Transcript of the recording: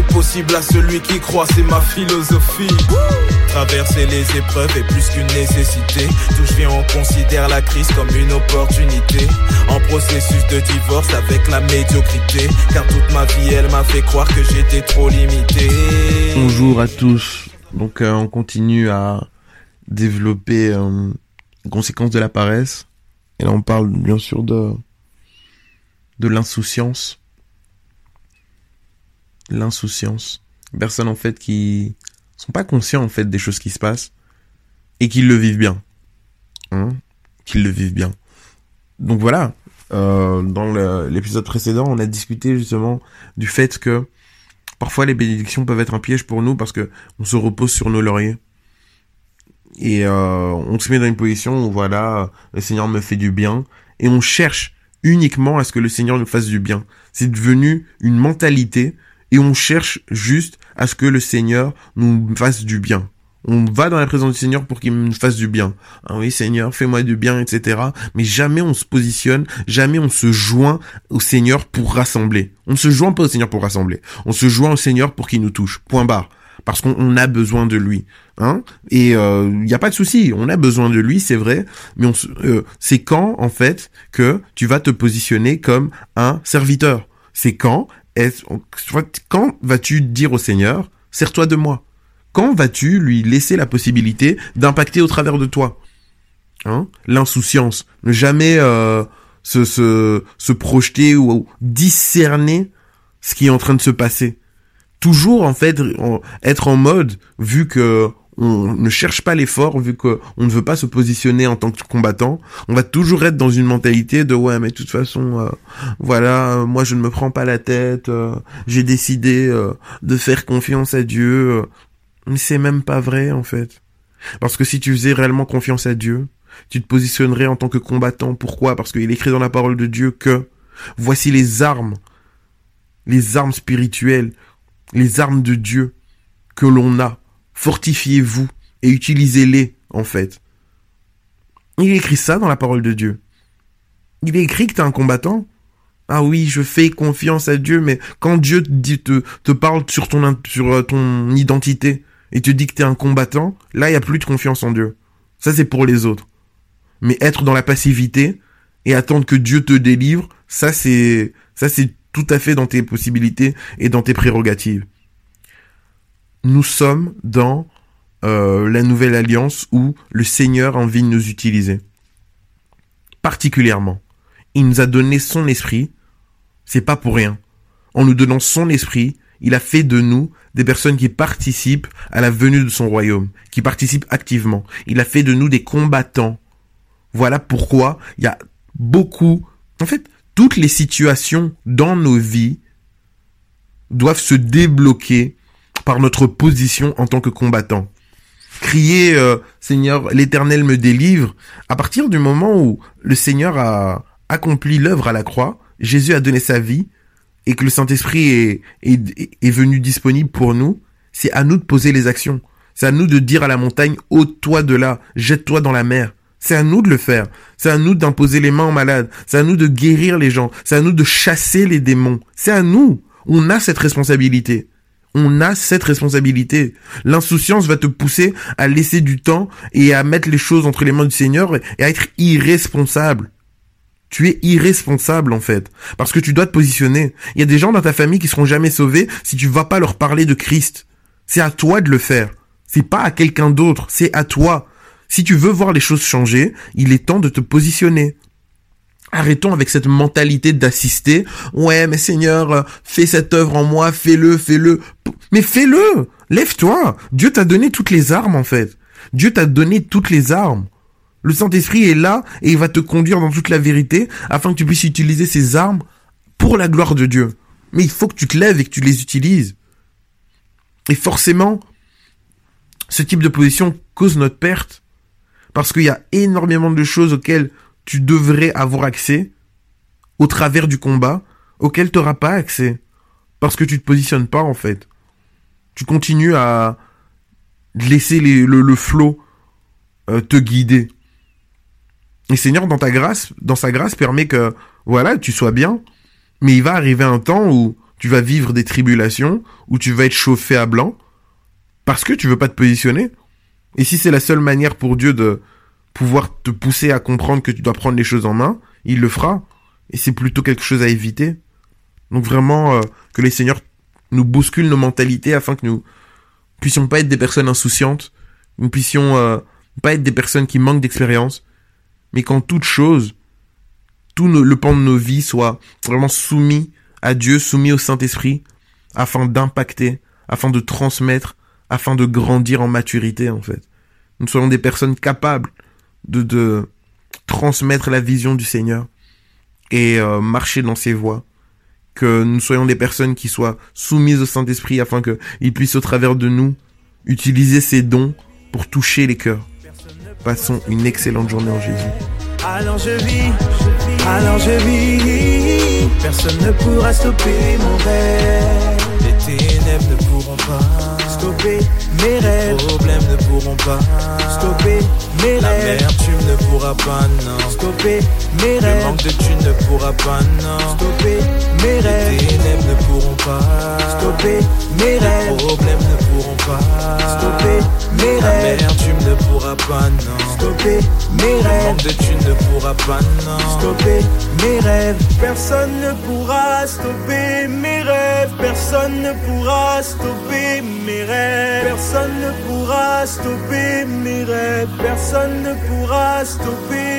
est possible à celui qui croit, c'est ma philosophie. Traverser les épreuves est plus qu'une nécessité. D'où je viens, on considère la crise comme une opportunité. En processus de divorce avec la médiocrité. Car toute ma vie, elle m'a fait croire que j'étais trop limité. Bonjour à tous. Donc euh, on continue à développer euh, les conséquences de la paresse. Et là on parle bien sûr de de l'insouciance. L'insouciance. Personnes en fait qui sont pas conscients en fait des choses qui se passent et qui le vivent bien. Hein Qu'ils le vivent bien. Donc voilà. Euh, dans l'épisode précédent, on a discuté justement du fait que parfois les bénédictions peuvent être un piège pour nous parce que on se repose sur nos lauriers et euh, on se met dans une position où voilà le Seigneur me fait du bien et on cherche uniquement à ce que le Seigneur nous fasse du bien. C'est devenu une mentalité et on cherche juste à ce que le Seigneur nous fasse du bien. On va dans la présence du Seigneur pour qu'il nous fasse du bien. Ah oui, Seigneur, fais-moi du bien, etc. Mais jamais on se positionne, jamais on se joint au Seigneur pour rassembler. On ne se joint pas au Seigneur pour rassembler. On se joint au Seigneur pour qu'il nous touche. Point barre. Parce qu'on on a besoin de lui. Hein? Et il n'y a pas de souci. On a besoin de lui, c'est vrai. Mais euh, c'est quand, en fait, que tu vas te positionner comme un serviteur? C'est quand quand vas-tu dire au Seigneur, sers-toi de moi? Quand vas-tu lui laisser la possibilité d'impacter au travers de toi? Hein? L'insouciance, ne jamais euh, se, se, se projeter ou discerner ce qui est en train de se passer. Toujours en fait être en mode vu que on ne cherche pas l'effort, vu que on ne veut pas se positionner en tant que combattant, on va toujours être dans une mentalité de ouais mais de toute façon euh, voilà euh, moi je ne me prends pas la tête, euh, j'ai décidé de faire confiance à Dieu. mais c'est même pas vrai, en fait. Parce que si tu faisais réellement confiance à Dieu, tu te positionnerais en tant que combattant. Pourquoi? Parce qu'il écrit dans la parole de Dieu que voici les armes, les armes spirituelles, les armes de Dieu que l'on a. Fortifiez-vous et utilisez-les, en fait. Il écrit ça dans la parole de Dieu. Il est écrit que t'es un combattant. Ah oui, je fais confiance à Dieu, mais quand Dieu te, te, parle sur euh, ton identité et te dit que t'es un combattant, là, il n'y a plus de confiance en Dieu. Ça, c'est pour les autres. Mais être dans la passivité et attendre que Dieu te délivre, ça, c'est, ça, c'est tout à fait dans tes possibilités et dans tes prérogatives. Nous sommes dans euh, la nouvelle alliance où le Seigneur a envie de nous utiliser. Particulièrement. Il nous a donné son esprit, c'est pas pour rien. En nous donnant son esprit, il a fait de nous des personnes qui participent à la venue de son royaume, qui participent activement. Il a fait de nous des combattants. Voilà pourquoi il y a beaucoup, en fait, toutes les situations dans nos vies doivent se débloquer par notre position en tant que combattant. Crier euh, Seigneur, l'Éternel me délivre. À partir du moment où le Seigneur a accompli l'œuvre à la croix, Jésus a donné sa vie et que le Saint-Esprit est, est, est venu disponible pour nous, c'est à nous de poser les actions. C'est à nous de dire à la montagne, ôte-toi de là, jette-toi dans la mer. C'est à nous de le faire. C'est à nous d'imposer les mains aux malades. C'est à nous de guérir les gens. C'est à nous de chasser les démons. C'est à nous. On a cette responsabilité. On a cette responsabilité. L'insouciance va te pousser à laisser du temps et à mettre les choses entre les mains du Seigneur et à être irresponsable. Tu es irresponsable en fait, parce que tu dois te positionner. Il y a des gens dans ta famille qui seront jamais sauvés si tu vas pas leur parler de Christ. C'est à toi de le faire. C'est pas à quelqu'un d'autre, c'est à toi. Si tu veux voir les choses changer, il est temps de te positionner. Arrêtons avec cette mentalité d'assister. Ouais, mais Seigneur, euh, fais cette œuvre en moi, fais-le, fais-le. Mais fais-le! Lève-toi! Dieu t'a donné toutes les armes, en fait. Dieu t'a donné toutes les armes. Le Saint-Esprit est là et il va te conduire dans toute la vérité afin que tu puisses utiliser ces armes pour la gloire de Dieu. Mais il faut que tu te lèves et que tu les utilises. Et forcément, ce type de position cause notre perte parce qu'il y a énormément de choses auxquelles tu devrais avoir accès au travers du combat, auxquelles tu n'auras pas accès parce que tu te positionnes pas en fait. Tu continues à laisser le flot euh, te guider. Et Seigneur, dans ta grâce, dans sa grâce, permet que, voilà, tu sois bien. Mais il va arriver un temps où tu vas vivre des tribulations, où tu vas être chauffé à blanc, parce que tu veux pas te positionner. Et si c'est la seule manière pour Dieu de pouvoir te pousser à comprendre que tu dois prendre les choses en main, il le fera. Et c'est plutôt quelque chose à éviter. Donc vraiment, euh, que les seigneurs nous bousculent nos mentalités afin que nous puissions pas être des personnes insouciantes, nous puissions euh, pas être des personnes qui manquent d'expérience, mais qu'en toute chose, tout le pan de nos vies soit vraiment soumis à Dieu, soumis au Saint-Esprit, afin d'impacter, afin de transmettre, afin de grandir en maturité, en fait. Nous soyons des personnes capables de, de transmettre la vision du Seigneur et euh, marcher dans ses voies. Que nous soyons des personnes qui soient soumises au Saint-Esprit afin qu'il puisse au travers de nous utiliser ses dons pour toucher les cœurs. Passons une excellente journée en Jésus. Alors je vis, je vis, personne ne pourra stopper mon rêve. Les ténèbres ne pourront pas stopper mes rêves. Les problèmes ne pourront pas stopper mes rêves. L'amertume ne pourra pas, non. Stopper mes rêves. Le manque de thunes ne pourra pas, non. Stopper mes rêves. Les ténèbres ne pourront pas stopper mes rêves. Les problèmes ne pourront pas stopper mes rêves. L'amertume ne pourra pas, non. Stopper mes rêves. Le manque de thunes ne pourra pas, non. Stopper mes rêves. Personne ne pourra stopper mes rêves. Personne ne pourra stopper mes rêves. Personne ne pourra stopper mes rêves. Personne ne pourra stopper mes rêves.